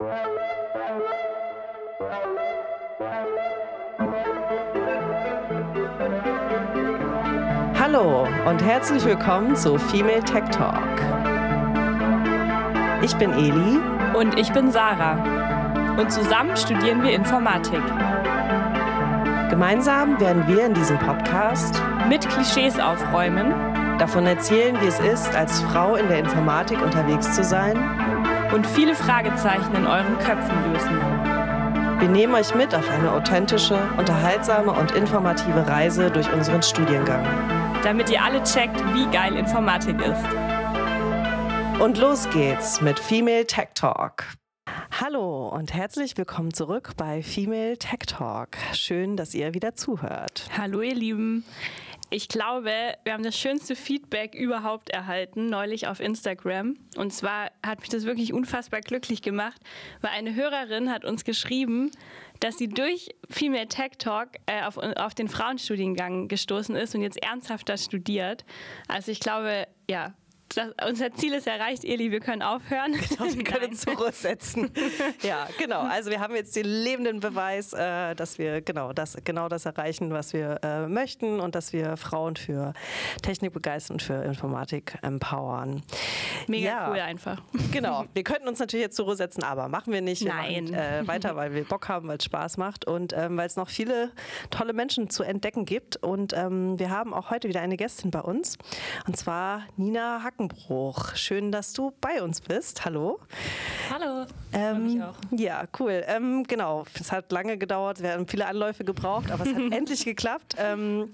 Hallo und herzlich willkommen zu Female Tech Talk. Ich bin Eli. Und ich bin Sarah. Und zusammen studieren wir Informatik. Gemeinsam werden wir in diesem Podcast mit Klischees aufräumen, davon erzählen, wie es ist, als Frau in der Informatik unterwegs zu sein und viele Fragezeichen in euren Köpfen lösen. Wir nehmen euch mit auf eine authentische, unterhaltsame und informative Reise durch unseren Studiengang. Damit ihr alle checkt, wie geil Informatik ist. Und los geht's mit Female Tech Talk. Hallo und herzlich willkommen zurück bei Female Tech Talk. Schön, dass ihr wieder zuhört. Hallo ihr Lieben. Ich glaube, wir haben das schönste Feedback überhaupt erhalten, neulich auf Instagram. Und zwar hat mich das wirklich unfassbar glücklich gemacht, weil eine Hörerin hat uns geschrieben, dass sie durch Female Tech Talk äh, auf, auf den Frauenstudiengang gestoßen ist und jetzt ernsthafter studiert. Also ich glaube, ja, das, unser Ziel ist erreicht, Eli, wir können aufhören. Genau, wir können zurücksetzen. ja, genau. Also wir haben jetzt den lebenden Beweis, äh, dass wir genau das, genau das erreichen, was wir äh, möchten und dass wir Frauen für Technik begeistern und für Informatik empowern. Mega ja, cool einfach. Genau. Wir könnten uns natürlich jetzt zurücksetzen, aber machen wir nicht. Wir Nein. Machen, äh, weiter, weil wir Bock haben, weil es Spaß macht und ähm, weil es noch viele tolle Menschen zu entdecken gibt. Und ähm, wir haben auch heute wieder eine Gästin bei uns und zwar Nina Hack Hackenbruch. Schön, dass du bei uns bist. Hallo. Hallo. Ähm, auch. Ja, cool. Ähm, genau. Es hat lange gedauert, wir haben viele Anläufe gebraucht, aber es hat endlich geklappt. Ähm,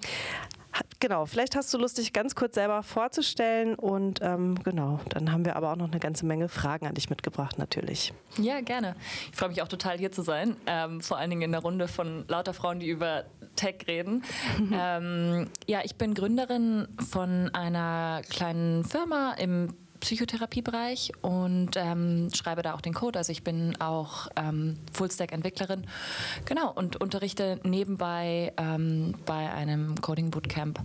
Genau, vielleicht hast du Lust, dich ganz kurz selber vorzustellen und ähm, genau, dann haben wir aber auch noch eine ganze Menge Fragen an dich mitgebracht, natürlich. Ja, gerne. Ich freue mich auch total hier zu sein, ähm, vor allen Dingen in der Runde von lauter Frauen, die über Tech reden. ähm, ja, ich bin Gründerin von einer kleinen Firma im Psychotherapiebereich und ähm, schreibe da auch den Code. Also ich bin auch ähm, Fullstack-Entwicklerin. Genau, und unterrichte nebenbei ähm, bei einem Coding Bootcamp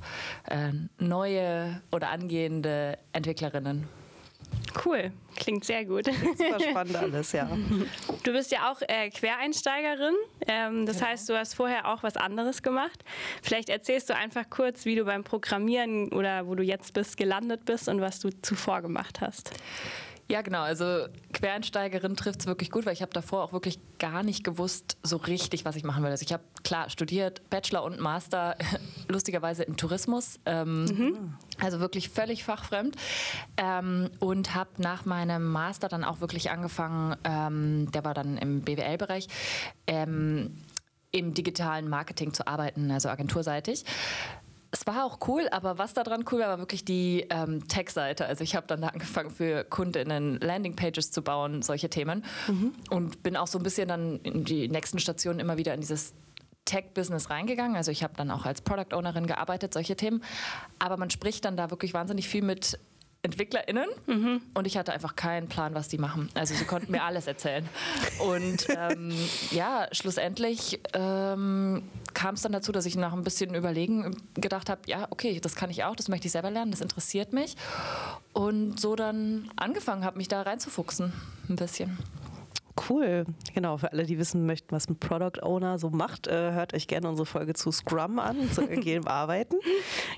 äh, neue oder angehende Entwicklerinnen. Cool, klingt sehr gut. Super spannend alles, ja. Du bist ja auch äh, Quereinsteigerin. Ähm, das genau. heißt, du hast vorher auch was anderes gemacht. Vielleicht erzählst du einfach kurz, wie du beim Programmieren oder wo du jetzt bist gelandet bist und was du zuvor gemacht hast. Ja, genau. Also Quereinsteigerin trifft es wirklich gut, weil ich habe davor auch wirklich gar nicht gewusst, so richtig, was ich machen will. Also ich habe klar studiert, Bachelor und Master, lustigerweise im Tourismus. Ähm, mhm. Also wirklich völlig fachfremd. Ähm, und habe nach meinem Master dann auch wirklich angefangen, ähm, der war dann im BWL-Bereich, ähm, im digitalen Marketing zu arbeiten, also agenturseitig es war auch cool, aber was daran cool war, war wirklich die ähm, Tech-Seite. Also ich habe dann da angefangen für Kundinnen Landingpages zu bauen, solche Themen. Mhm. Und bin auch so ein bisschen dann in die nächsten Stationen immer wieder in dieses Tech-Business reingegangen. Also ich habe dann auch als Product Ownerin gearbeitet, solche Themen. Aber man spricht dann da wirklich wahnsinnig viel mit EntwicklerInnen mhm. und ich hatte einfach keinen Plan, was die machen. Also sie konnten mir alles erzählen. Und ähm, ja, schlussendlich ähm, kam es dann dazu, dass ich nach ein bisschen Überlegen gedacht habe, ja, okay, das kann ich auch, das möchte ich selber lernen, das interessiert mich. Und so dann angefangen habe, mich da reinzufuchsen, ein bisschen. Cool. Genau, für alle, die wissen möchten, was ein Product Owner so macht, äh, hört euch gerne unsere Folge zu Scrum an, zu agilem Arbeiten.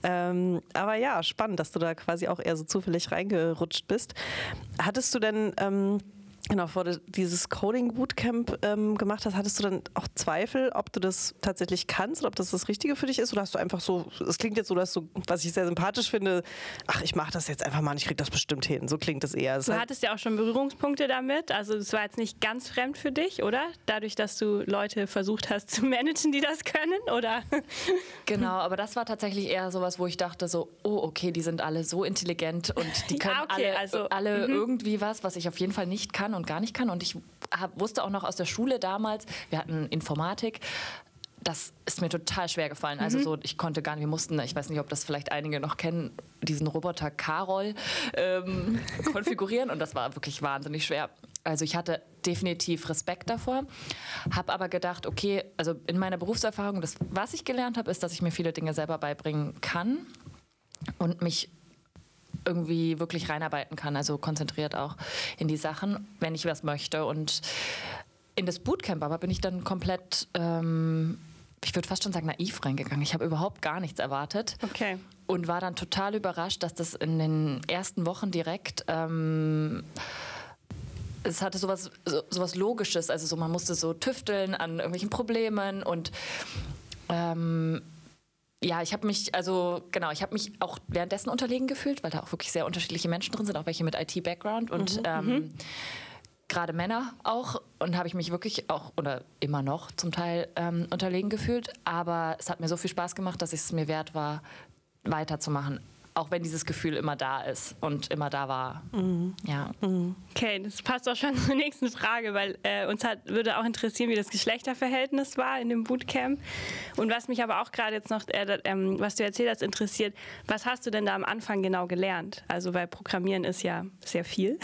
Ähm, aber ja, spannend, dass du da quasi auch eher so zufällig reingerutscht bist. Hattest du denn ähm, Genau, vor dieses Coding Bootcamp ähm, gemacht hast, hattest du dann auch Zweifel, ob du das tatsächlich kannst oder ob das das Richtige für dich ist? Oder hast du einfach so, es klingt jetzt so, dass du, was ich sehr sympathisch finde, ach, ich mache das jetzt einfach mal und ich kriege das bestimmt hin. So klingt es eher. Das du hattest ja auch schon Berührungspunkte damit. Also, es war jetzt nicht ganz fremd für dich, oder? Dadurch, dass du Leute versucht hast zu managen, die das können, oder? Genau, aber das war tatsächlich eher sowas, wo ich dachte, so, oh, okay, die sind alle so intelligent und die können ja, okay, alle, also, alle -hmm. irgendwie was, was ich auf jeden Fall nicht kann und gar nicht kann. Und ich hab, wusste auch noch aus der Schule damals, wir hatten Informatik, das ist mir total schwer gefallen. Also mhm. so, ich konnte gar nicht, wir mussten, ich weiß nicht, ob das vielleicht einige noch kennen, diesen Roboter Carol ähm, konfigurieren und das war wirklich wahnsinnig schwer. Also ich hatte definitiv Respekt davor, habe aber gedacht, okay, also in meiner Berufserfahrung, das, was ich gelernt habe, ist, dass ich mir viele Dinge selber beibringen kann und mich irgendwie wirklich reinarbeiten kann, also konzentriert auch in die Sachen, wenn ich was möchte. Und in das Bootcamp aber bin ich dann komplett, ähm, ich würde fast schon sagen, naiv reingegangen. Ich habe überhaupt gar nichts erwartet. Okay. Und war dann total überrascht, dass das in den ersten Wochen direkt ähm, es hatte sowas, so, sowas Logisches. Also so, man musste so tüfteln an irgendwelchen Problemen und ähm, ja, ich habe mich, also genau, ich habe mich auch währenddessen unterlegen gefühlt, weil da auch wirklich sehr unterschiedliche Menschen drin sind, auch welche mit IT-Background und mhm, ähm, mhm. gerade Männer auch. Und habe ich mich wirklich auch, oder immer noch zum Teil ähm, unterlegen gefühlt. Aber es hat mir so viel Spaß gemacht, dass es mir wert war, weiterzumachen auch wenn dieses Gefühl immer da ist und immer da war. Mhm. Ja. Mhm. Okay, das passt auch schon zur nächsten Frage, weil äh, uns hat, würde auch interessieren, wie das Geschlechterverhältnis war in dem Bootcamp. Und was mich aber auch gerade jetzt noch, äh, ähm, was du erzählt hast, interessiert, was hast du denn da am Anfang genau gelernt? Also, weil Programmieren ist ja sehr viel.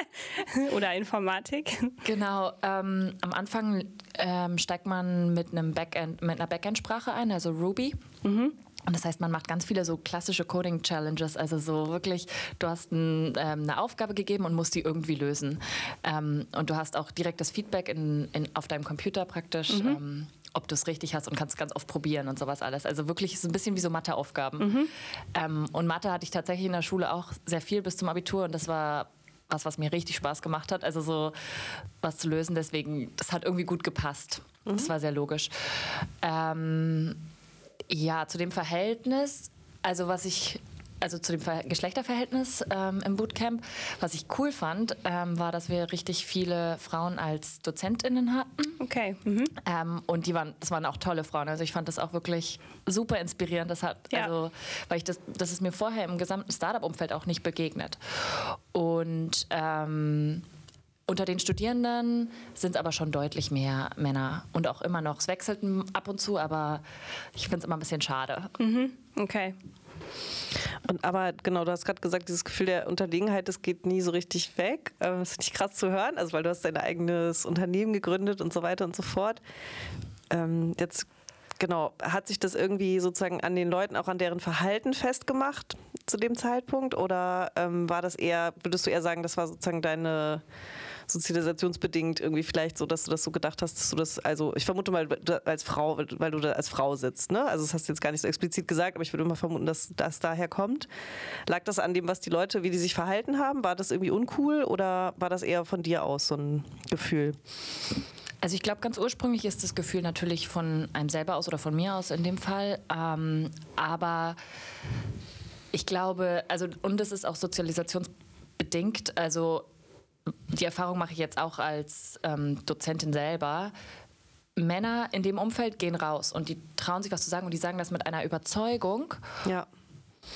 Oder Informatik. Genau, ähm, am Anfang ähm, steigt man mit, einem Backend, mit einer Backend-Sprache ein, also Ruby. Mhm. Und das heißt, man macht ganz viele so klassische Coding-Challenges, also so wirklich, du hast ein, ähm, eine Aufgabe gegeben und musst die irgendwie lösen. Ähm, und du hast auch direkt das Feedback in, in, auf deinem Computer praktisch. Mhm. Ähm, ob du es richtig hast und kannst ganz oft probieren und sowas alles. Also wirklich ist es ein bisschen wie so Matheaufgaben. Mhm. Ähm, und Mathe hatte ich tatsächlich in der Schule auch sehr viel bis zum Abitur und das war was, was mir richtig Spaß gemacht hat. Also so was zu lösen. Deswegen, das hat irgendwie gut gepasst. Mhm. Das war sehr logisch. Ähm, ja, zu dem Verhältnis, also was ich also zu dem Ver Geschlechterverhältnis ähm, im Bootcamp. Was ich cool fand, ähm, war, dass wir richtig viele Frauen als DozentInnen hatten. Okay. Mhm. Ähm, und die waren, das waren auch tolle Frauen. Also ich fand das auch wirklich super inspirierend. Das hat, ja. also, weil ich das, das ist mir vorher im gesamten Startup-Umfeld auch nicht begegnet. Und ähm, unter den Studierenden sind es aber schon deutlich mehr Männer und auch immer noch. Es wechselt ab und zu, aber ich finde es immer ein bisschen schade. Mhm. Okay. Und aber genau, du hast gerade gesagt, dieses Gefühl der Unterlegenheit, das geht nie so richtig weg. Ähm, das finde ich krass zu hören, also weil du hast dein eigenes Unternehmen gegründet und so weiter und so fort. Ähm, jetzt genau, hat sich das irgendwie sozusagen an den Leuten, auch an deren Verhalten festgemacht zu dem Zeitpunkt? Oder ähm, war das eher, würdest du eher sagen, das war sozusagen deine sozialisationsbedingt irgendwie vielleicht so, dass du das so gedacht hast, dass du das, also ich vermute mal als Frau, weil du da als Frau sitzt, ne? Also das hast du jetzt gar nicht so explizit gesagt, aber ich würde immer vermuten, dass das daher kommt. Lag das an dem, was die Leute, wie die sich verhalten haben? War das irgendwie uncool oder war das eher von dir aus so ein Gefühl? Also ich glaube, ganz ursprünglich ist das Gefühl natürlich von einem selber aus oder von mir aus in dem Fall. Ähm, aber ich glaube, also und es ist auch sozialisationsbedingt. Also die Erfahrung mache ich jetzt auch als ähm, Dozentin selber. Männer in dem Umfeld gehen raus und die trauen sich was zu sagen und die sagen das mit einer Überzeugung, ja.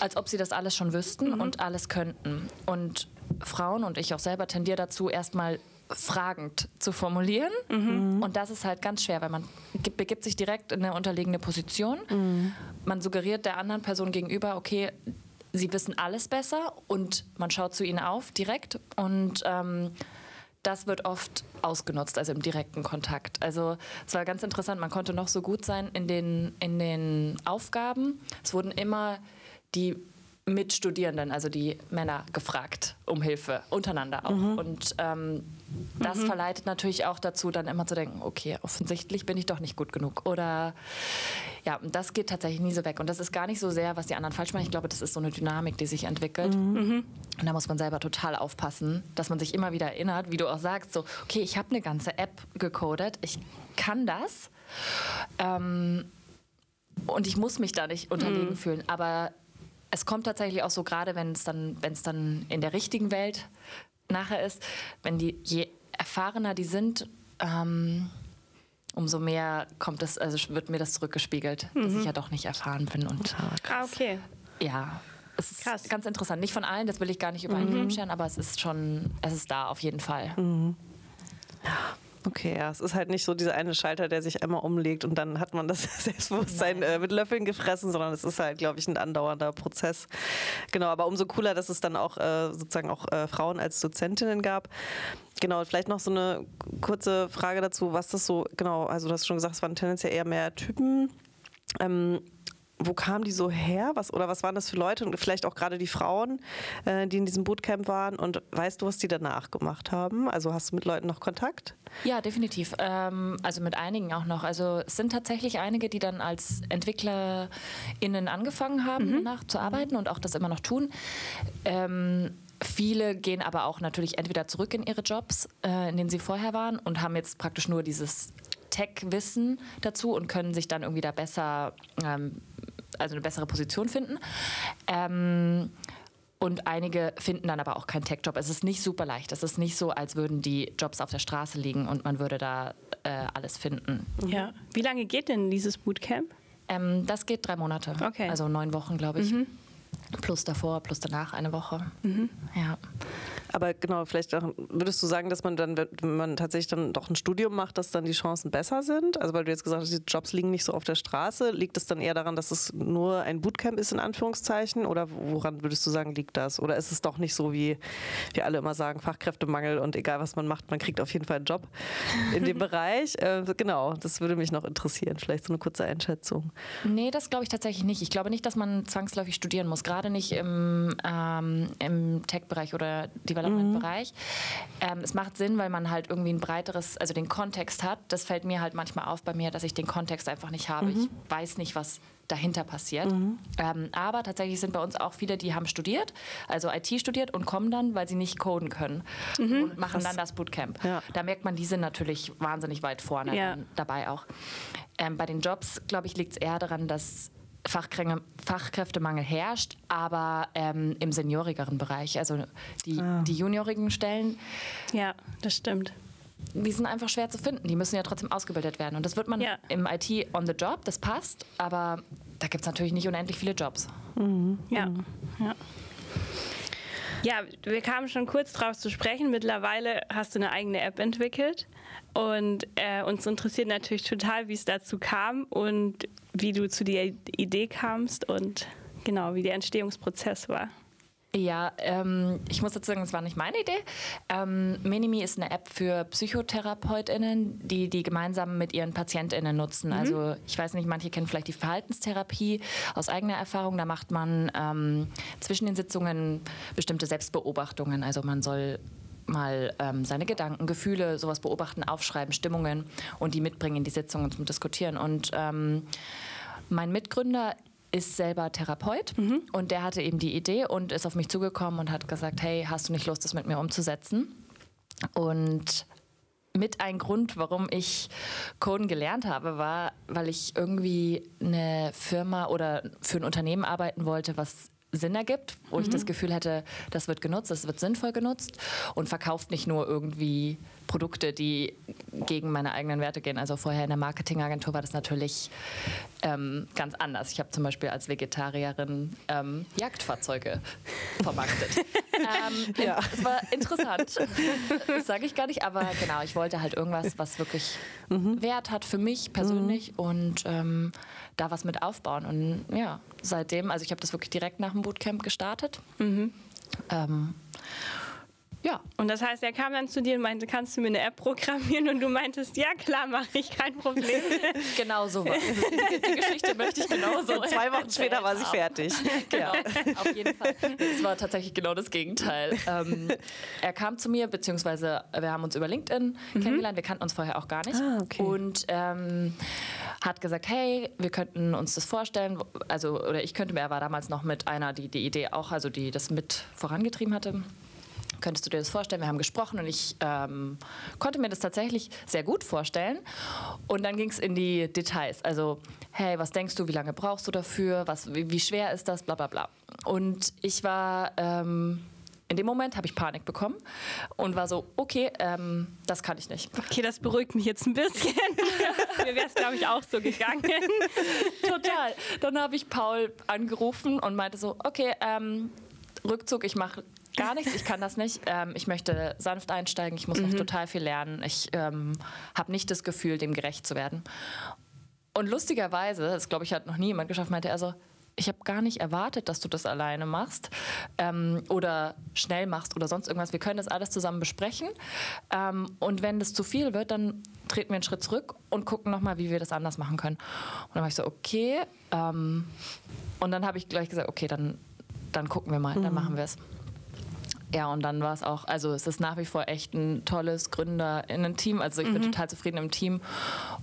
als ob sie das alles schon wüssten mhm. und alles könnten. Und Frauen und ich auch selber tendieren dazu, erstmal fragend zu formulieren. Mhm. Und das ist halt ganz schwer, weil man begibt sich direkt in eine unterlegene Position. Mhm. Man suggeriert der anderen Person gegenüber, okay, sie wissen alles besser und man schaut zu ihnen auf direkt und ähm, das wird oft ausgenutzt, also im direkten Kontakt. Also es war ganz interessant, man konnte noch so gut sein in den, in den Aufgaben. Es wurden immer die Mitstudierenden, also die Männer, gefragt um Hilfe, untereinander auch. Mhm. Und ähm, das mhm. verleitet natürlich auch dazu, dann immer zu denken, okay, offensichtlich bin ich doch nicht gut genug. Oder ja, das geht tatsächlich nie so weg. Und das ist gar nicht so sehr, was die anderen falsch machen. Ich glaube, das ist so eine Dynamik, die sich entwickelt. Mhm. mhm. Und da muss man selber total aufpassen, dass man sich immer wieder erinnert, wie du auch sagst, so, okay, ich habe eine ganze App gecodet, ich kann das. Ähm, und ich muss mich da nicht unterlegen mhm. fühlen. Aber es kommt tatsächlich auch so, gerade wenn es dann, wenn es dann in der richtigen Welt nachher ist, wenn die, je erfahrener die sind, ähm, umso mehr kommt es, also wird mir das zurückgespiegelt, mhm. dass ich ja doch nicht erfahren bin. Und, ah, okay. Ja, es ist Krass. ganz interessant. Nicht von allen, das will ich gar nicht über einen mhm. scheren, aber es ist schon, es ist da auf jeden Fall. Mhm. Okay, ja, es ist halt nicht so dieser eine Schalter, der sich einmal umlegt und dann hat man das Selbstbewusstsein äh, mit Löffeln gefressen, sondern es ist halt, glaube ich, ein andauernder Prozess. Genau, aber umso cooler, dass es dann auch äh, sozusagen auch äh, Frauen als Dozentinnen gab. Genau, vielleicht noch so eine kurze Frage dazu, was das so, genau, also du hast schon gesagt, es waren tendenziell eher mehr Typen. Ähm, wo kamen die so her? Was, oder was waren das für Leute? Und vielleicht auch gerade die Frauen, äh, die in diesem Bootcamp waren. Und weißt du, was die danach gemacht haben? Also hast du mit Leuten noch Kontakt? Ja, definitiv. Ähm, also mit einigen auch noch. Also es sind tatsächlich einige, die dann als EntwicklerInnen angefangen haben, mhm. danach zu arbeiten und auch das immer noch tun. Ähm, Viele gehen aber auch natürlich entweder zurück in ihre Jobs, äh, in denen sie vorher waren und haben jetzt praktisch nur dieses Tech-Wissen dazu und können sich dann irgendwie da besser, ähm, also eine bessere Position finden. Ähm, und einige finden dann aber auch keinen Tech-Job. Es ist nicht super leicht. Es ist nicht so, als würden die Jobs auf der Straße liegen und man würde da äh, alles finden. Ja. Wie lange geht denn dieses Bootcamp? Ähm, das geht drei Monate. Okay. Also neun Wochen, glaube ich. Mhm. Plus davor, plus danach eine Woche. Mhm. Ja. Aber genau, vielleicht auch, würdest du sagen, dass man dann, wenn man tatsächlich dann doch ein Studium macht, dass dann die Chancen besser sind? Also weil du jetzt gesagt hast, die Jobs liegen nicht so auf der Straße. Liegt es dann eher daran, dass es nur ein Bootcamp ist, in Anführungszeichen? Oder woran würdest du sagen, liegt das? Oder ist es doch nicht so, wie wir alle immer sagen, Fachkräftemangel und egal was man macht, man kriegt auf jeden Fall einen Job in dem Bereich? Äh, genau, das würde mich noch interessieren. Vielleicht so eine kurze Einschätzung. Nee, das glaube ich tatsächlich nicht. Ich glaube nicht, dass man zwangsläufig studieren muss, gerade nicht im, ähm, im Tech-Bereich oder die Development-Bereich. Mhm. Ähm, es macht Sinn, weil man halt irgendwie ein breiteres, also den Kontext hat. Das fällt mir halt manchmal auf bei mir, dass ich den Kontext einfach nicht habe. Mhm. Ich weiß nicht, was dahinter passiert. Mhm. Ähm, aber tatsächlich sind bei uns auch viele, die haben studiert, also IT studiert und kommen dann, weil sie nicht coden können mhm. und machen Krass. dann das Bootcamp. Ja. Da merkt man, die sind natürlich wahnsinnig weit vorne ja. dabei auch. Ähm, bei den Jobs, glaube ich, liegt es eher daran, dass Fachkräftemangel herrscht, aber ähm, im seniorigeren Bereich. Also die, ah. die juniorigen Stellen. Ja, das stimmt. Die sind einfach schwer zu finden. Die müssen ja trotzdem ausgebildet werden. Und das wird man ja. im IT on the job, das passt, aber da gibt es natürlich nicht unendlich viele Jobs. Mhm. Ja. Mhm. ja. Ja, wir kamen schon kurz drauf zu sprechen. Mittlerweile hast du eine eigene App entwickelt. Und äh, uns interessiert natürlich total, wie es dazu kam und wie du zu der Idee kamst und genau, wie der Entstehungsprozess war. Ja, ähm, ich muss dazu sagen, das war nicht meine Idee. Ähm, Minimi ist eine App für PsychotherapeutInnen, die die gemeinsam mit ihren PatientInnen nutzen. Mhm. Also ich weiß nicht, manche kennen vielleicht die Verhaltenstherapie aus eigener Erfahrung. Da macht man ähm, zwischen den Sitzungen bestimmte Selbstbeobachtungen. Also man soll mal ähm, seine Gedanken, Gefühle, sowas beobachten, aufschreiben, Stimmungen und die mitbringen in die Sitzungen zum Diskutieren. Und ähm, mein Mitgründer ist selber Therapeut mhm. und der hatte eben die Idee und ist auf mich zugekommen und hat gesagt, hey, hast du nicht Lust, das mit mir umzusetzen? Und mit ein Grund, warum ich Coden gelernt habe, war, weil ich irgendwie eine Firma oder für ein Unternehmen arbeiten wollte, was Sinn ergibt, wo mhm. ich das Gefühl hätte, das wird genutzt, das wird sinnvoll genutzt und verkauft nicht nur irgendwie Produkte, die gegen meine eigenen Werte gehen. Also vorher in der Marketingagentur war das natürlich ähm, ganz anders. Ich habe zum Beispiel als Vegetarierin ähm, Jagdfahrzeuge vermarktet. ähm, ja. Es war interessant, das sage ich gar nicht, aber genau, ich wollte halt irgendwas, was wirklich mhm. Wert hat für mich persönlich mhm. und ähm, da was mit aufbauen. Und ja, seitdem, also ich habe das wirklich direkt nach dem Bootcamp gestartet. Mhm. Ähm, ja. Und das heißt, er kam dann zu dir und meinte, kannst du mir eine App programmieren? Und du meintest, ja klar, mache ich, kein Problem. genau so war die, Geschichte möchte ich genau so. Zwei Wochen später war sie fertig. Genau, auf jeden Fall. Es war tatsächlich genau das Gegenteil. Ähm, er kam zu mir, beziehungsweise wir haben uns über LinkedIn mhm. kennengelernt. Wir kannten uns vorher auch gar nicht. Ah, okay. Und ähm, hat gesagt, hey, wir könnten uns das vorstellen. Also, oder ich könnte mir, er war damals noch mit einer, die die Idee auch, also die das mit vorangetrieben hatte Könntest du dir das vorstellen? Wir haben gesprochen und ich ähm, konnte mir das tatsächlich sehr gut vorstellen. Und dann ging es in die Details. Also, hey, was denkst du, wie lange brauchst du dafür? Was, wie, wie schwer ist das? Bla bla bla. Und ich war. Ähm, in dem Moment habe ich Panik bekommen und war so, okay, ähm, das kann ich nicht. Okay, das beruhigt mich jetzt ein bisschen. Mir wäre es, glaube ich, auch so gegangen. Total. Dann habe ich Paul angerufen und meinte so, okay, ähm, Rückzug, ich mache gar nichts, ich kann das nicht. Ähm, ich möchte sanft einsteigen, ich muss mhm. noch total viel lernen. Ich ähm, habe nicht das Gefühl, dem gerecht zu werden. Und lustigerweise, das glaube ich, hat noch nie jemand geschafft, meinte er so, ich habe gar nicht erwartet, dass du das alleine machst ähm, oder schnell machst oder sonst irgendwas. Wir können das alles zusammen besprechen. Ähm, und wenn das zu viel wird, dann treten wir einen Schritt zurück und gucken nochmal, wie wir das anders machen können. Und dann war ich so, okay. Ähm, und dann habe ich gleich gesagt, okay, dann, dann gucken wir mal, dann mhm. machen wir es. Ja, und dann war es auch, also es ist nach wie vor echt ein tolles GründerInnen-Team. Also ich mhm. bin total zufrieden im Team.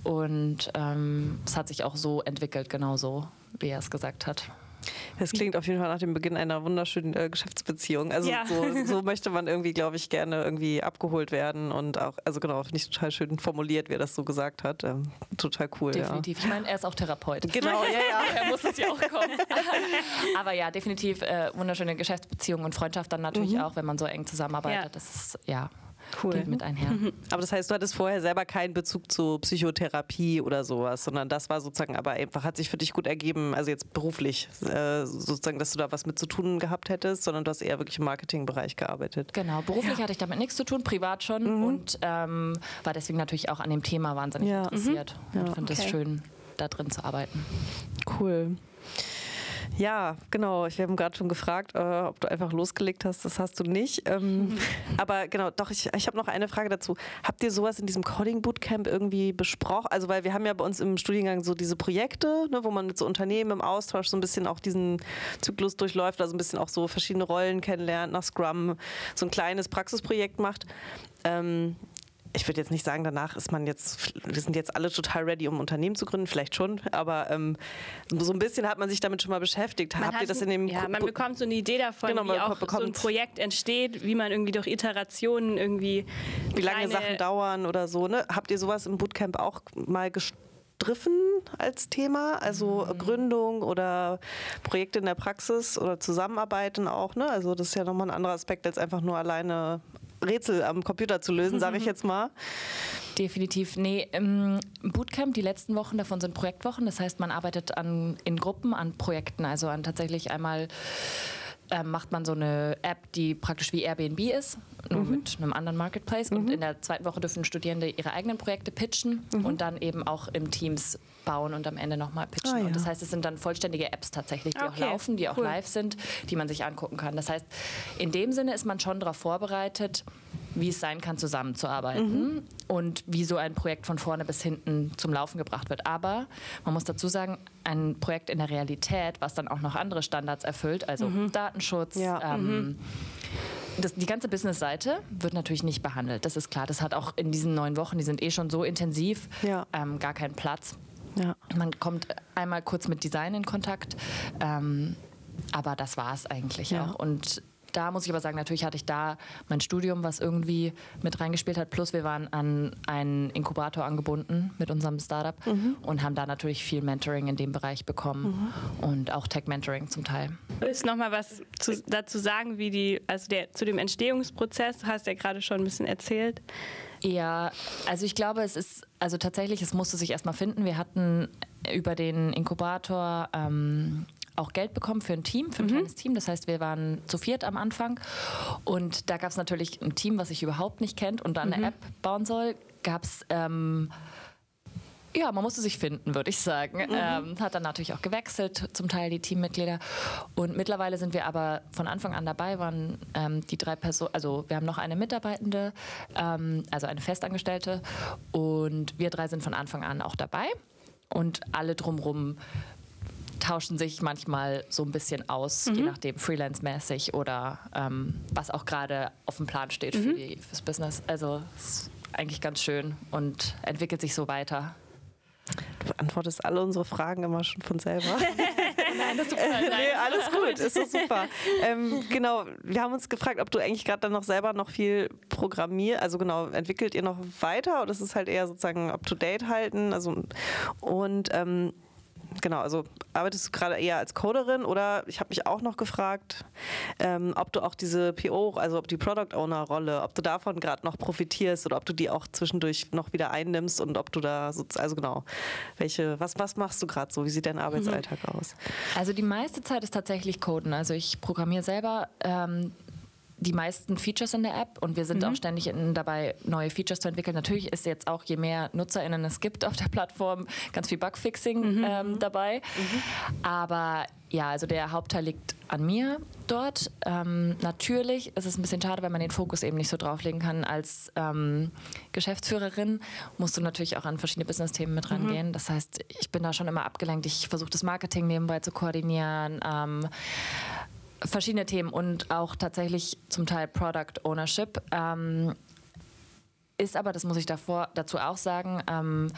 Und ähm, es hat sich auch so entwickelt, genauso wie er es gesagt hat. Das klingt auf jeden Fall nach dem Beginn einer wunderschönen äh, Geschäftsbeziehung. Also ja. so, so, möchte man irgendwie, glaube ich, gerne irgendwie abgeholt werden und auch, also genau, finde ich total schön formuliert, wie er das so gesagt hat. Ähm, total cool. Definitiv. Ja. Ich meine, er ist auch Therapeut. Genau, ja, ja. er muss es ja auch kommen. Aber ja, definitiv äh, wunderschöne Geschäftsbeziehung und Freundschaft dann natürlich mhm. auch, wenn man so eng zusammenarbeitet. Ja. Das ist ja Cool. Geht mit einher. Aber das heißt, du hattest vorher selber keinen Bezug zu Psychotherapie oder sowas, sondern das war sozusagen aber einfach, hat sich für dich gut ergeben, also jetzt beruflich, äh, sozusagen, dass du da was mit zu tun gehabt hättest, sondern du hast eher wirklich im Marketingbereich gearbeitet. Genau, beruflich ja. hatte ich damit nichts zu tun, privat schon mhm. und ähm, war deswegen natürlich auch an dem Thema wahnsinnig ja. interessiert mhm. und ja. fand es okay. schön, da drin zu arbeiten. Cool. Ja, genau. Ich habe gerade schon gefragt, äh, ob du einfach losgelegt hast. Das hast du nicht. Ähm, aber genau, doch, ich, ich habe noch eine Frage dazu. Habt ihr sowas in diesem Coding Bootcamp irgendwie besprochen? Also, weil wir haben ja bei uns im Studiengang so diese Projekte, ne, wo man mit so Unternehmen im Austausch so ein bisschen auch diesen Zyklus durchläuft, also ein bisschen auch so verschiedene Rollen kennenlernt, nach Scrum so ein kleines Praxisprojekt macht. Ähm, ich würde jetzt nicht sagen, danach ist man jetzt, wir sind jetzt alle total ready, um ein Unternehmen zu gründen, vielleicht schon, aber ähm, so ein bisschen hat man sich damit schon mal beschäftigt. Man Habt ihr das in dem Ja, man bekommt so eine Idee davon, genau, wie auch so ein Projekt entsteht, wie man irgendwie durch Iterationen irgendwie wie lange Sachen dauern oder so. Ne? Habt ihr sowas im Bootcamp auch mal gestriffen als Thema, also mhm. Gründung oder Projekte in der Praxis oder Zusammenarbeiten auch. Ne? Also das ist ja nochmal ein anderer Aspekt als einfach nur alleine Rätsel am Computer zu lösen, sage ich jetzt mal. Definitiv. Nee, im Bootcamp, die letzten Wochen davon sind Projektwochen. Das heißt, man arbeitet an, in Gruppen an Projekten, also an tatsächlich einmal ähm, macht man so eine App, die praktisch wie Airbnb ist, nur mhm. mit einem anderen Marketplace. Mhm. Und in der zweiten Woche dürfen Studierende ihre eigenen Projekte pitchen mhm. und dann eben auch im Teams bauen und am Ende nochmal pitchen. Ah, ja. Und das heißt, es sind dann vollständige Apps tatsächlich, die okay. auch laufen, die auch cool. live sind, die man sich angucken kann. Das heißt, in dem Sinne ist man schon darauf vorbereitet, wie es sein kann, zusammenzuarbeiten mhm. und wie so ein Projekt von vorne bis hinten zum Laufen gebracht wird. Aber man muss dazu sagen, ein Projekt in der Realität, was dann auch noch andere Standards erfüllt, also mhm. Datenschutz, ja. ähm, mhm. das, die ganze Business-Seite wird natürlich nicht behandelt. Das ist klar. Das hat auch in diesen neun Wochen, die sind eh schon so intensiv, ja. ähm, gar keinen Platz. Ja. Man kommt einmal kurz mit Design in Kontakt, ähm, aber das war es eigentlich auch. Und da muss ich aber sagen, natürlich hatte ich da mein Studium, was irgendwie mit reingespielt hat. Plus wir waren an einen Inkubator angebunden mit unserem Startup mhm. und haben da natürlich viel Mentoring in dem Bereich bekommen mhm. und auch Tech-Mentoring zum Teil. Willst du noch mal was zu, dazu sagen, wie die, also der, zu dem Entstehungsprozess, hast du ja gerade schon ein bisschen erzählt. Ja, also ich glaube, es ist, also tatsächlich, es musste sich erstmal finden. Wir hatten über den Inkubator ähm, auch Geld bekommen für ein Team, für ein mhm. kleines Team. Das heißt, wir waren zu viert am Anfang. Und da gab es natürlich ein Team, was sich überhaupt nicht kennt und dann mhm. eine App bauen soll. Gab es. Ähm, ja, man musste sich finden, würde ich sagen. Mhm. Ähm, hat dann natürlich auch gewechselt, zum Teil die Teammitglieder. Und mittlerweile sind wir aber von Anfang an dabei, waren ähm, die drei Personen, also wir haben noch eine Mitarbeitende, ähm, also eine Festangestellte. Und wir drei sind von Anfang an auch dabei. Und alle drumherum tauschen sich manchmal so ein bisschen aus, mhm. je nachdem, freelance-mäßig oder ähm, was auch gerade auf dem Plan steht mhm. für die, fürs Business. Also ist eigentlich ganz schön und entwickelt sich so weiter. Du beantwortest alle unsere Fragen immer schon von selber. Nein, das ist super. Nein. nee, alles gut, ist doch super. ähm, genau, wir haben uns gefragt, ob du eigentlich gerade dann noch selber noch viel programmierst. Also genau, entwickelt ihr noch weiter oder ist es halt eher sozusagen up-to-date halten? Also, und ähm, genau, also arbeitest du gerade eher als Coderin oder ich habe mich auch noch gefragt, ähm, ob du auch diese PO, also ob die Product Owner Rolle, ob du davon gerade noch profitierst oder ob du die auch zwischendurch noch wieder einnimmst und ob du da, so, also genau, welche, was, was machst du gerade so? Wie sieht dein Arbeitsalltag mhm. aus? Also die meiste Zeit ist tatsächlich Coden. Also ich programmiere selber. Ähm, die meisten Features in der App und wir sind mhm. auch ständig in, dabei, neue Features zu entwickeln. Natürlich ist jetzt auch, je mehr NutzerInnen es gibt auf der Plattform, ganz viel Bugfixing mhm. ähm, dabei. Mhm. Aber ja, also der Hauptteil liegt an mir dort. Ähm, natürlich ist es ein bisschen schade, wenn man den Fokus eben nicht so drauflegen kann. Als ähm, Geschäftsführerin musst du natürlich auch an verschiedene Business-Themen mit rangehen. Mhm. Das heißt, ich bin da schon immer abgelenkt. Ich versuche das Marketing nebenbei zu koordinieren. Ähm, verschiedene Themen und auch tatsächlich zum Teil Product Ownership. Ähm, ist aber, das muss ich davor, dazu auch sagen, ähm,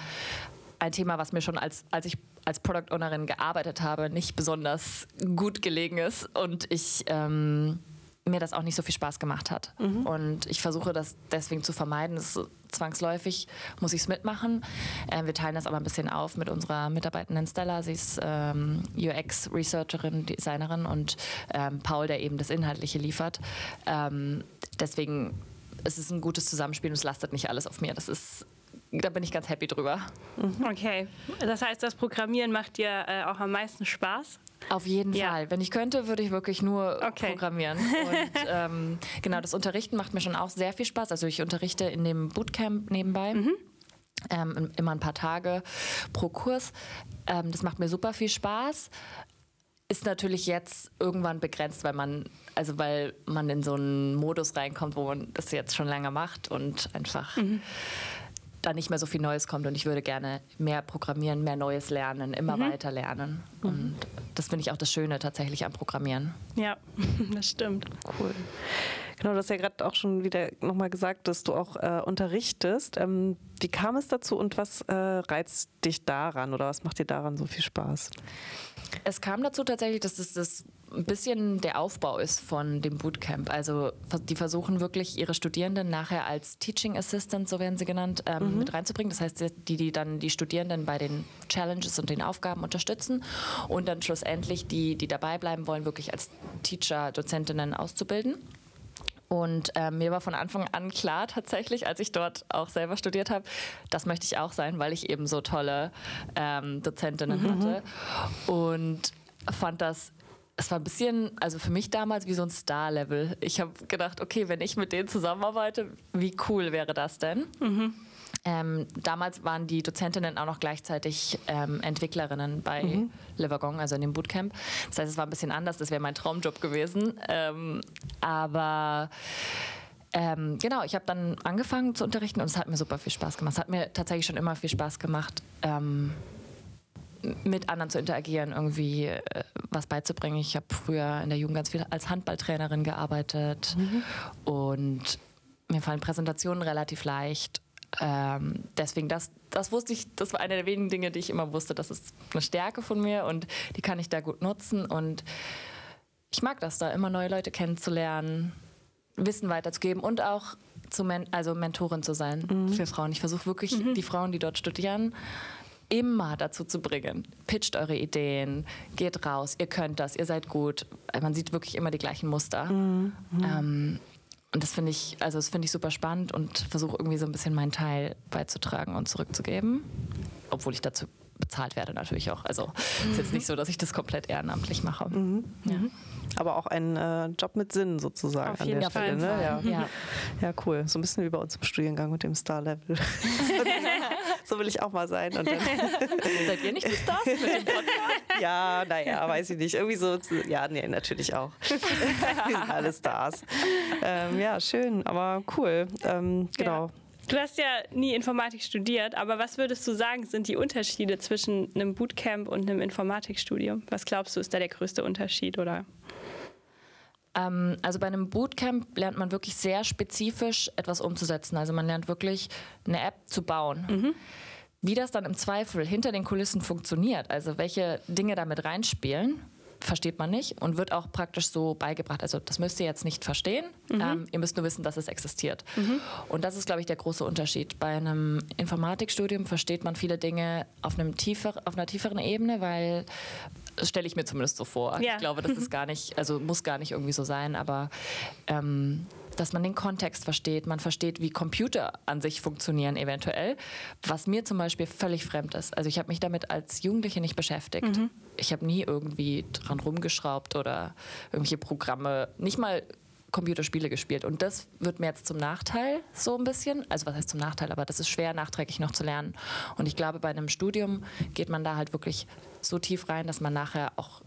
ein Thema, was mir schon als, als ich als Product Ownerin gearbeitet habe, nicht besonders gut gelegen ist und ich ähm, mir das auch nicht so viel Spaß gemacht hat. Mhm. Und ich versuche das deswegen zu vermeiden. Das zwangsläufig muss ich es mitmachen. Äh, wir teilen das aber ein bisschen auf mit unserer Mitarbeitenden Stella. Sie ist ähm, UX-Researcherin, Designerin und ähm, Paul, der eben das Inhaltliche liefert. Ähm, deswegen es ist ein gutes Zusammenspiel und es lastet nicht alles auf mir. Das ist da bin ich ganz happy drüber. Mhm. Okay, das heißt, das Programmieren macht dir äh, auch am meisten Spaß? Auf jeden ja. Fall. Wenn ich könnte, würde ich wirklich nur okay. programmieren. Und ähm, genau, das Unterrichten macht mir schon auch sehr viel Spaß. Also ich unterrichte in dem Bootcamp nebenbei. Mhm. Ähm, immer ein paar Tage pro Kurs. Ähm, das macht mir super viel Spaß ist natürlich jetzt irgendwann begrenzt, weil man, also weil man in so einen Modus reinkommt, wo man das jetzt schon länger macht und einfach mhm. Da nicht mehr so viel Neues kommt. Und ich würde gerne mehr programmieren, mehr Neues lernen, immer mhm. weiter lernen. Mhm. Und das finde ich auch das Schöne tatsächlich am Programmieren. Ja, das stimmt. Cool. Genau, du hast ja gerade auch schon wieder nochmal gesagt, dass du auch äh, unterrichtest. Ähm, wie kam es dazu und was äh, reizt dich daran oder was macht dir daran so viel Spaß? Es kam dazu tatsächlich, dass es das ein bisschen der Aufbau ist von dem Bootcamp. Also die versuchen wirklich ihre Studierenden nachher als Teaching Assistant, so werden sie genannt, ähm, mhm. mit reinzubringen. Das heißt, die, die dann die Studierenden bei den Challenges und den Aufgaben unterstützen und dann schlussendlich die, die dabei bleiben wollen, wirklich als Teacher, Dozentinnen auszubilden. Und äh, mir war von Anfang an klar, tatsächlich, als ich dort auch selber studiert habe, das möchte ich auch sein, weil ich eben so tolle ähm, Dozentinnen mhm. hatte. Und fand das es war ein bisschen, also für mich damals wie so ein Star-Level. Ich habe gedacht, okay, wenn ich mit denen zusammenarbeite, wie cool wäre das denn? Mhm. Ähm, damals waren die Dozentinnen auch noch gleichzeitig ähm, Entwicklerinnen bei mhm. Livergong, also in dem Bootcamp. Das heißt, es war ein bisschen anders, das wäre mein Traumjob gewesen. Ähm, aber ähm, genau, ich habe dann angefangen zu unterrichten und es hat mir super viel Spaß gemacht. Es hat mir tatsächlich schon immer viel Spaß gemacht ähm, mit anderen zu interagieren, irgendwie äh, was beizubringen. Ich habe früher in der Jugend ganz viel als Handballtrainerin gearbeitet mhm. und mir fallen Präsentationen relativ leicht ähm, deswegen, das, das wusste ich, das war eine der wenigen Dinge, die ich immer wusste, das ist eine Stärke von mir und die kann ich da gut nutzen. Und ich mag das da, immer neue Leute kennenzulernen, Wissen weiterzugeben und auch zu Men also Mentorin zu sein mhm. für Frauen. Ich versuche wirklich, mhm. die Frauen, die dort studieren, immer dazu zu bringen. Pitcht eure Ideen, geht raus, ihr könnt das, ihr seid gut. Man sieht wirklich immer die gleichen Muster. Mhm. Ähm, und das finde ich, also das finde ich super spannend und versuche irgendwie so ein bisschen meinen Teil beizutragen und zurückzugeben. Obwohl ich dazu bezahlt werde natürlich auch. Also mhm. ist jetzt nicht so, dass ich das komplett ehrenamtlich mache. Mhm. Ja. Mhm. Aber auch ein äh, Job mit Sinn sozusagen Auf an der Stelle. Ne? Ja. ja. Ja. cool. So ein bisschen wie bei uns im Studiengang mit dem Star-Level. so will ich auch mal sein. Und dann Seid ihr nicht die Stars mit dem Podcast? Ja, naja, weiß ich nicht. Irgendwie so, ja, nee, natürlich auch. Wir sind alle Stars. Ähm, ja, schön, aber cool. Ähm, genau. Ja. Du hast ja nie Informatik studiert, aber was würdest du sagen, sind die Unterschiede zwischen einem Bootcamp und einem Informatikstudium? Was glaubst du, ist da der größte Unterschied oder? Ähm, also bei einem Bootcamp lernt man wirklich sehr spezifisch etwas umzusetzen. Also man lernt wirklich eine App zu bauen. Mhm. Wie das dann im Zweifel hinter den Kulissen funktioniert, also welche Dinge damit reinspielen, versteht man nicht und wird auch praktisch so beigebracht. Also das müsst ihr jetzt nicht verstehen, mhm. ähm, ihr müsst nur wissen, dass es existiert. Mhm. Und das ist, glaube ich, der große Unterschied. Bei einem Informatikstudium versteht man viele Dinge auf, einem tiefer, auf einer tieferen Ebene, weil stelle ich mir zumindest so vor. Ja. Ich glaube, das ist gar nicht, also muss gar nicht irgendwie so sein, aber ähm, dass man den Kontext versteht, man versteht, wie Computer an sich funktionieren eventuell, was mir zum Beispiel völlig fremd ist. Also ich habe mich damit als Jugendliche nicht beschäftigt. Mhm. Ich habe nie irgendwie dran rumgeschraubt oder irgendwelche Programme, nicht mal Computerspiele gespielt. Und das wird mir jetzt zum Nachteil so ein bisschen. Also was heißt zum Nachteil, aber das ist schwer nachträglich noch zu lernen. Und ich glaube, bei einem Studium geht man da halt wirklich so tief rein, dass man nachher auch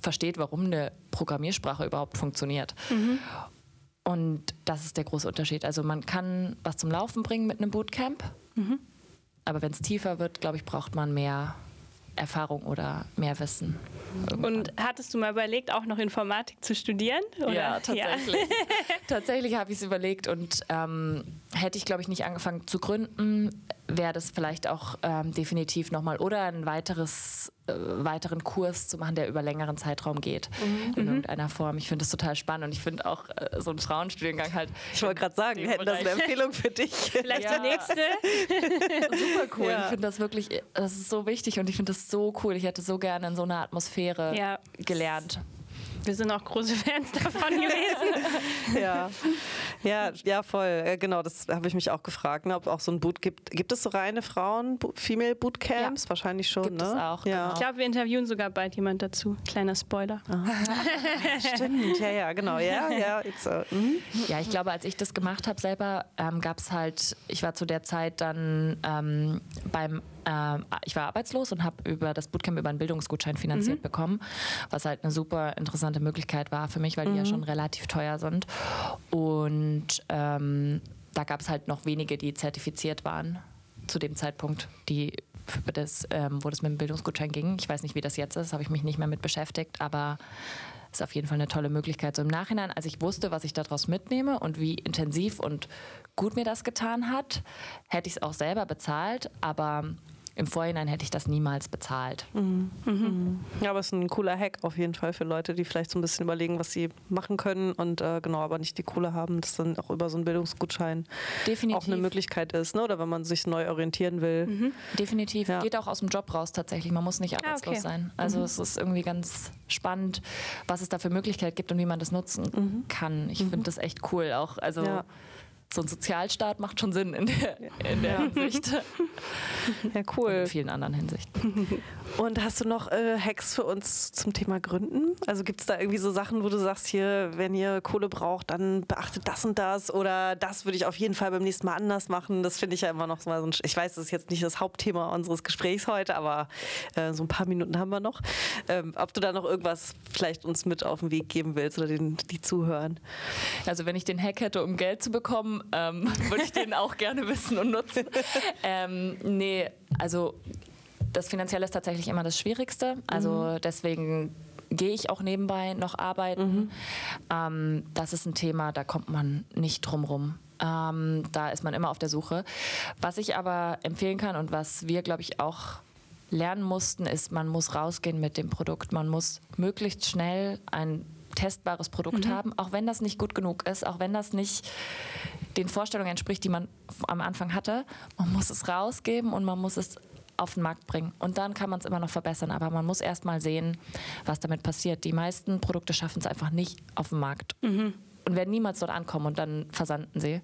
versteht, warum eine Programmiersprache überhaupt funktioniert. Und das ist der große Unterschied. Also man kann was zum Laufen bringen mit einem Bootcamp, aber wenn es tiefer wird, glaube ich, braucht man mehr Erfahrung oder mehr Wissen. irgendwann. Und hattest du mal überlegt, auch noch Informatik zu studieren? Oder? Ja, tatsächlich. tatsächlich habe ich es überlegt und ähm, hätte ich, glaube ich, nicht angefangen zu gründen, wäre das vielleicht auch ähm, definitiv nochmal oder ein weiteres, äh, weiteren Kurs zu machen, der über längeren Zeitraum geht in irgendeiner Form. Ich finde das total spannend und ich finde auch äh, so einen Frauenstudiengang halt. Ich wollte gerade sagen, dem hätten das eine. Empfehlung für dich. Vielleicht Ja. die nächste? super cool. Ja. Ich finde das wirklich, das ist so wichtig und ich finde das so cool. Ich hätte so gerne in so einer Atmosphäre Ja. gelernt. Wir sind auch große Fans davon gewesen. ja. ja, ja, voll. Äh, Genau, das habe ich mich auch gefragt, ne, ob auch so ein Boot gibt. Gibt es so reine Frauen, Female Bootcamps? Wahrscheinlich schon, Gibt ne? es auch, Ja, Ich glaube, wir interviewen sogar bald jemand dazu. Kleiner Spoiler. stimmt. Ja, ja, genau. Ja, ja. Jetzt, äh, mhm. Ja, ich glaube, als ich das gemacht habe selber, ähm, gab es halt, ich war zu der Zeit dann ähm, beim, ähm, ich war arbeitslos und habe über das Bootcamp über einen Bildungsgutschein finanziert bekommen, was halt eine super interessante Möglichkeit war für mich, weil die ja schon relativ teuer sind. Und ähm, da gab es halt noch wenige, die zertifiziert waren zu dem Zeitpunkt, die das, ähm, wo das mit dem Bildungsgutschein ging. Ich weiß nicht, wie das jetzt ist, habe ich mich nicht mehr mit beschäftigt, aber ist auf jeden Fall eine tolle Möglichkeit. So im Nachhinein, als ich wusste, was ich daraus mitnehme und wie intensiv und gut mir das getan hat, hätte ich es auch selber bezahlt, aber im Vorhinein hätte ich das niemals bezahlt. Ja, aber es ist ein cooler Hack auf jeden Fall für Leute, die vielleicht so ein bisschen überlegen, was sie machen können und äh, genau, aber nicht die Kohle haben, dass dann auch über so einen Bildungsgutschein Definitiv. auch eine Möglichkeit ist, ne? oder wenn man sich neu orientieren will. Definitiv. Ja. Geht auch aus dem Job raus tatsächlich. Man muss nicht arbeitslos okay. sein. Also es ist irgendwie ganz spannend, was es da für Möglichkeiten gibt und wie man das nutzen kann. Ich finde das echt cool. Auch also Ja. So ein Sozialstaat macht schon Sinn in der, in der Hinsicht. Ja, cool. In vielen anderen Hinsichten. Und hast du noch äh, Hacks für uns zum Thema Gründen? Also gibt es da irgendwie so Sachen, wo du sagst, hier, wenn ihr Kohle braucht, dann beachtet das und das oder das würde ich auf jeden Fall beim nächsten Mal anders machen. Das finde ich ja immer noch mal so ein, ich weiß, das ist jetzt nicht das Hauptthema unseres Gesprächs heute, aber äh, so ein paar Minuten haben wir noch. Ähm, ob du da noch irgendwas vielleicht uns mit auf den Weg geben willst oder den, die zuhören? Also wenn ich den Hack hätte, um Geld zu bekommen, ähm, würde ich den auch gerne wissen und nutzen. Ähm, nee, also das Finanzielle ist tatsächlich immer das Schwierigste. Also deswegen gehe ich auch nebenbei noch arbeiten. Ähm, das ist ein Thema, da kommt man nicht drum rum. Ähm, da ist man immer auf der Suche. Was ich aber empfehlen kann und was wir, glaube ich, auch lernen mussten, ist, man muss rausgehen mit dem Produkt. Man muss möglichst schnell ein testbares Produkt haben, auch wenn das nicht gut genug ist, auch wenn das nicht den Vorstellungen entspricht, die man am Anfang hatte. Man muss es rausgeben und man muss es auf den Markt bringen. Und dann kann man es immer noch verbessern. Aber man muss erst mal sehen, was damit passiert. Die meisten Produkte schaffen es einfach nicht auf dem Markt. Und werden niemals dort ankommen und dann versanden sie,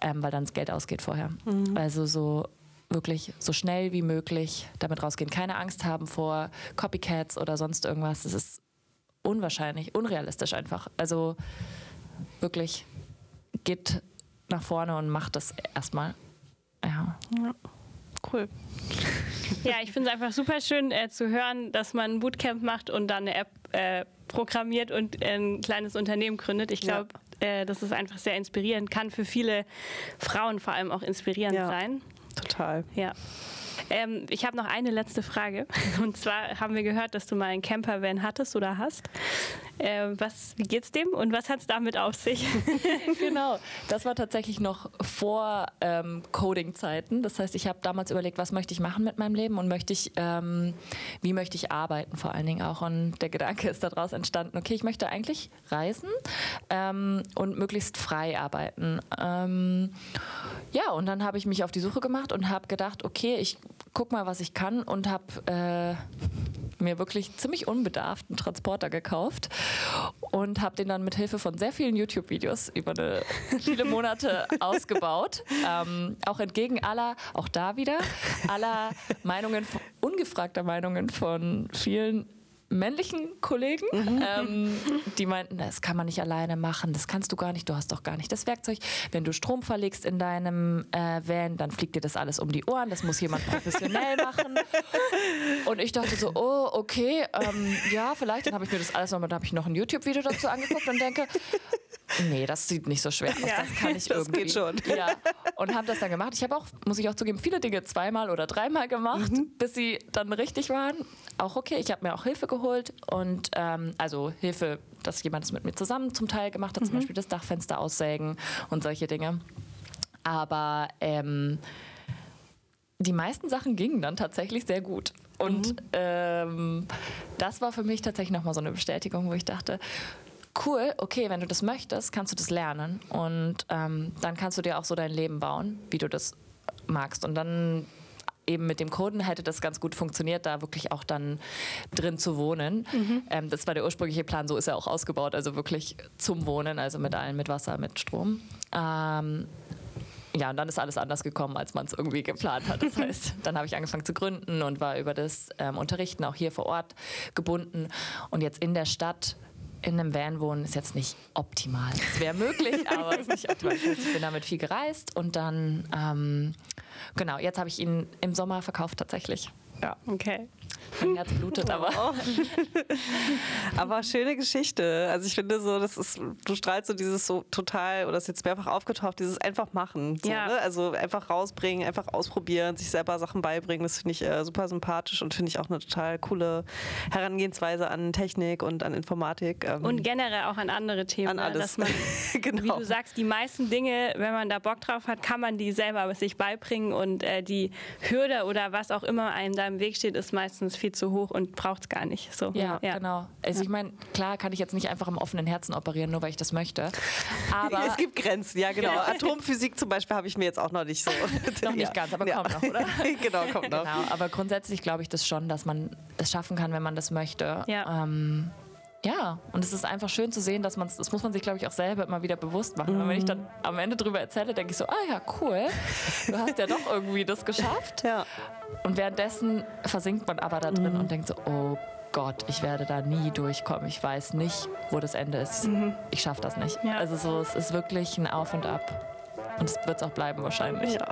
ähm, weil dann das Geld ausgeht vorher. Also so wirklich so schnell wie möglich damit rausgehen. Keine Angst haben vor Copycats oder sonst irgendwas. Das ist unwahrscheinlich, unrealistisch einfach. Also wirklich geht nach vorne und macht das erstmal. Ja. Cool. Ja, ich finde es einfach super schön äh, zu hören, dass man ein Bootcamp macht und dann eine App äh, programmiert und ein kleines Unternehmen gründet. Ich Ja. glaube, äh, das ist einfach sehr inspirierend, kann für viele Frauen vor allem auch inspirierend Ja. sein. Total. Ja. Ähm, ich habe noch eine letzte Frage. Und zwar haben wir gehört, dass du mal einen Campervan hattest oder hast. Äh, was, wie geht's dem und was hat es damit auf sich? genau. Das war tatsächlich noch vor ähm, Coding-Zeiten. Das heißt, ich habe damals überlegt, was möchte ich machen mit meinem Leben und möchte ich, ähm, wie möchte ich arbeiten vor allen Dingen auch. Und der Gedanke ist daraus entstanden, okay, ich möchte eigentlich reisen ähm, und möglichst frei arbeiten. Ähm, ja, und dann habe ich mich auf die Suche gemacht und habe gedacht, okay, ich guck mal, was ich kann und habe äh, mir wirklich ziemlich unbedarft einen Transporter gekauft und habe den dann mit Hilfe von sehr vielen YouTube-Videos über eine, viele Monate ausgebaut. Ähm, auch entgegen aller, auch da wieder, aller Meinungen, ungefragter Meinungen von vielen männlichen Kollegen, ähm, die meinten, das kann man nicht alleine machen, das kannst du gar nicht, du hast doch gar nicht das Werkzeug. Wenn du Strom verlegst in deinem äh, Van, dann fliegt dir das alles um die Ohren, das muss jemand professionell machen. Und ich dachte so, oh, okay, ähm, ja, vielleicht. Dann habe ich mir das alles nochmal, dann habe ich noch ein YouTube-Video dazu angeguckt und denke, Nee, das sieht nicht so schwer aus. Ja, das kann ich das irgendwie. geht schon. Ja. Und habe das dann gemacht. Ich habe auch, muss ich auch zugeben, viele Dinge zweimal oder dreimal gemacht, Mhm. bis sie dann richtig waren. Auch okay. Ich habe mir auch Hilfe geholt und ähm, also Hilfe, dass jemand es mit mir zusammen zum Teil gemacht hat, Mhm. zum Beispiel das Dachfenster aussägen und solche Dinge. Aber ähm, die meisten Sachen gingen dann tatsächlich sehr gut. Und ähm, das war für mich tatsächlich nochmal so eine Bestätigung, wo ich dachte, cool, okay, wenn du das möchtest, kannst du das lernen. Und ähm, dann kannst du dir auch so dein Leben bauen, wie du das magst. Und dann eben mit dem Coden hätte das ganz gut funktioniert, da wirklich auch dann drin zu wohnen. Ähm, das war der ursprüngliche Plan, so ist er auch ausgebaut, also wirklich zum Wohnen, also mit allem, mit Wasser, mit Strom. Ähm, ja, und dann ist alles anders gekommen, als man es irgendwie geplant hat. Das heißt, dann habe ich angefangen zu gründen und war über das ähm, Unterrichten auch hier vor Ort gebunden. Und jetzt in der Stadt in einem Van wohnen ist jetzt nicht optimal. Es wäre möglich, aber es ist nicht optimal. Ich bin damit viel gereist und dann, ähm, genau, jetzt habe ich ihn im Sommer verkauft tatsächlich. Ja, Okay. Mein Herz blutet, aber Aber schöne Geschichte. Also ich finde so, das ist, du strahlst so dieses so total, oder ist jetzt mehrfach aufgetaucht, dieses einfach machen. So, Ja. ne? Also einfach rausbringen, einfach ausprobieren, sich selber Sachen beibringen. Das finde ich äh, super sympathisch und finde ich auch eine total coole Herangehensweise an Technik und an Informatik. Ähm, Und generell auch an andere Themen. an ne? alles. Man, wie genau. du sagst, die meisten Dinge, wenn man da Bock drauf hat, kann man die selber sich beibringen und äh, die Hürde oder was auch immer einem da im Weg steht, ist meistens viel zu hoch und braucht es gar nicht. So. ja, genau. Also ich meine, klar kann ich jetzt nicht einfach im offenen Herzen operieren, nur weil ich das möchte. Aber es gibt Grenzen, ja genau. Atomphysik zum Beispiel habe ich mir jetzt auch noch nicht so. Noch nicht ganz, aber kommt noch, oder? genau, kommt noch. Genau, aber grundsätzlich glaube ich das schon, dass man es schaffen kann, wenn man das möchte. Ja. Ähm, ja, und es ist einfach schön zu sehen, dass man das muss man sich, glaube ich, auch selber immer wieder bewusst machen. Und wenn ich dann am Ende drüber erzähle, denke ich so, ah ja, cool, du hast ja doch irgendwie das geschafft. Ja. Und währenddessen versinkt man aber da drin und denkt so, oh Gott, ich werde da nie durchkommen. Ich weiß nicht, wo das Ende ist. Ich schaffe das nicht. Ja. Also so, es ist wirklich ein Auf und Ab. Und es wird es auch bleiben wahrscheinlich. Ja.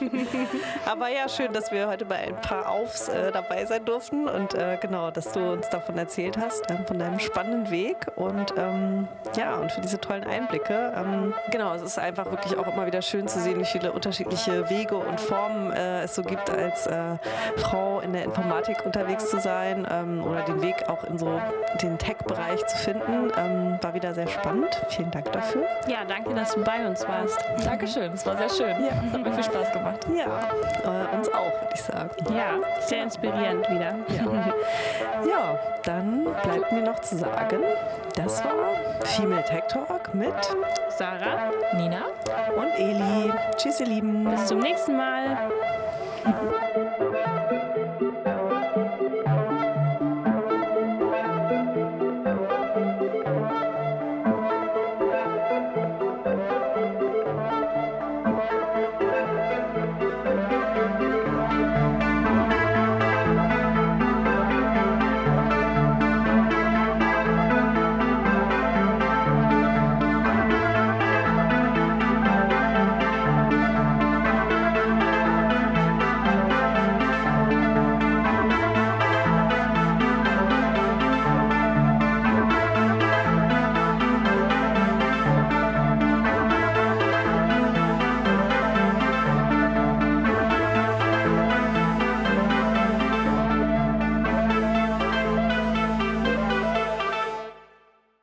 Aber ja, schön, dass wir heute bei ein paar Aufs äh, dabei sein durften und äh, genau, dass du uns davon erzählt hast, ähm, von deinem spannenden Weg und ähm, ja, und für diese tollen Einblicke. Ähm, genau, es ist einfach wirklich auch immer wieder schön zu sehen, wie viele unterschiedliche Wege und Formen äh, es so gibt, als äh, Frau in der Informatik unterwegs zu sein ähm, oder den Weg auch in so den Tech-Bereich zu finden. Ähm, war wieder sehr spannend. Vielen Dank dafür. Ja, danke, dass du bei uns warst. Dankeschön, es war sehr schön. Ja. Es hat mir viel Spaß gemacht. Ja, äh, uns auch, würde ich sagen. Ja, sehr inspirierend wieder. Ja, dann bleibt mir noch zu sagen, das war Female Tech Talk mit Sarah, Nina? und Eli. Tschüss, ihr Lieben. bis zum nächsten Mal.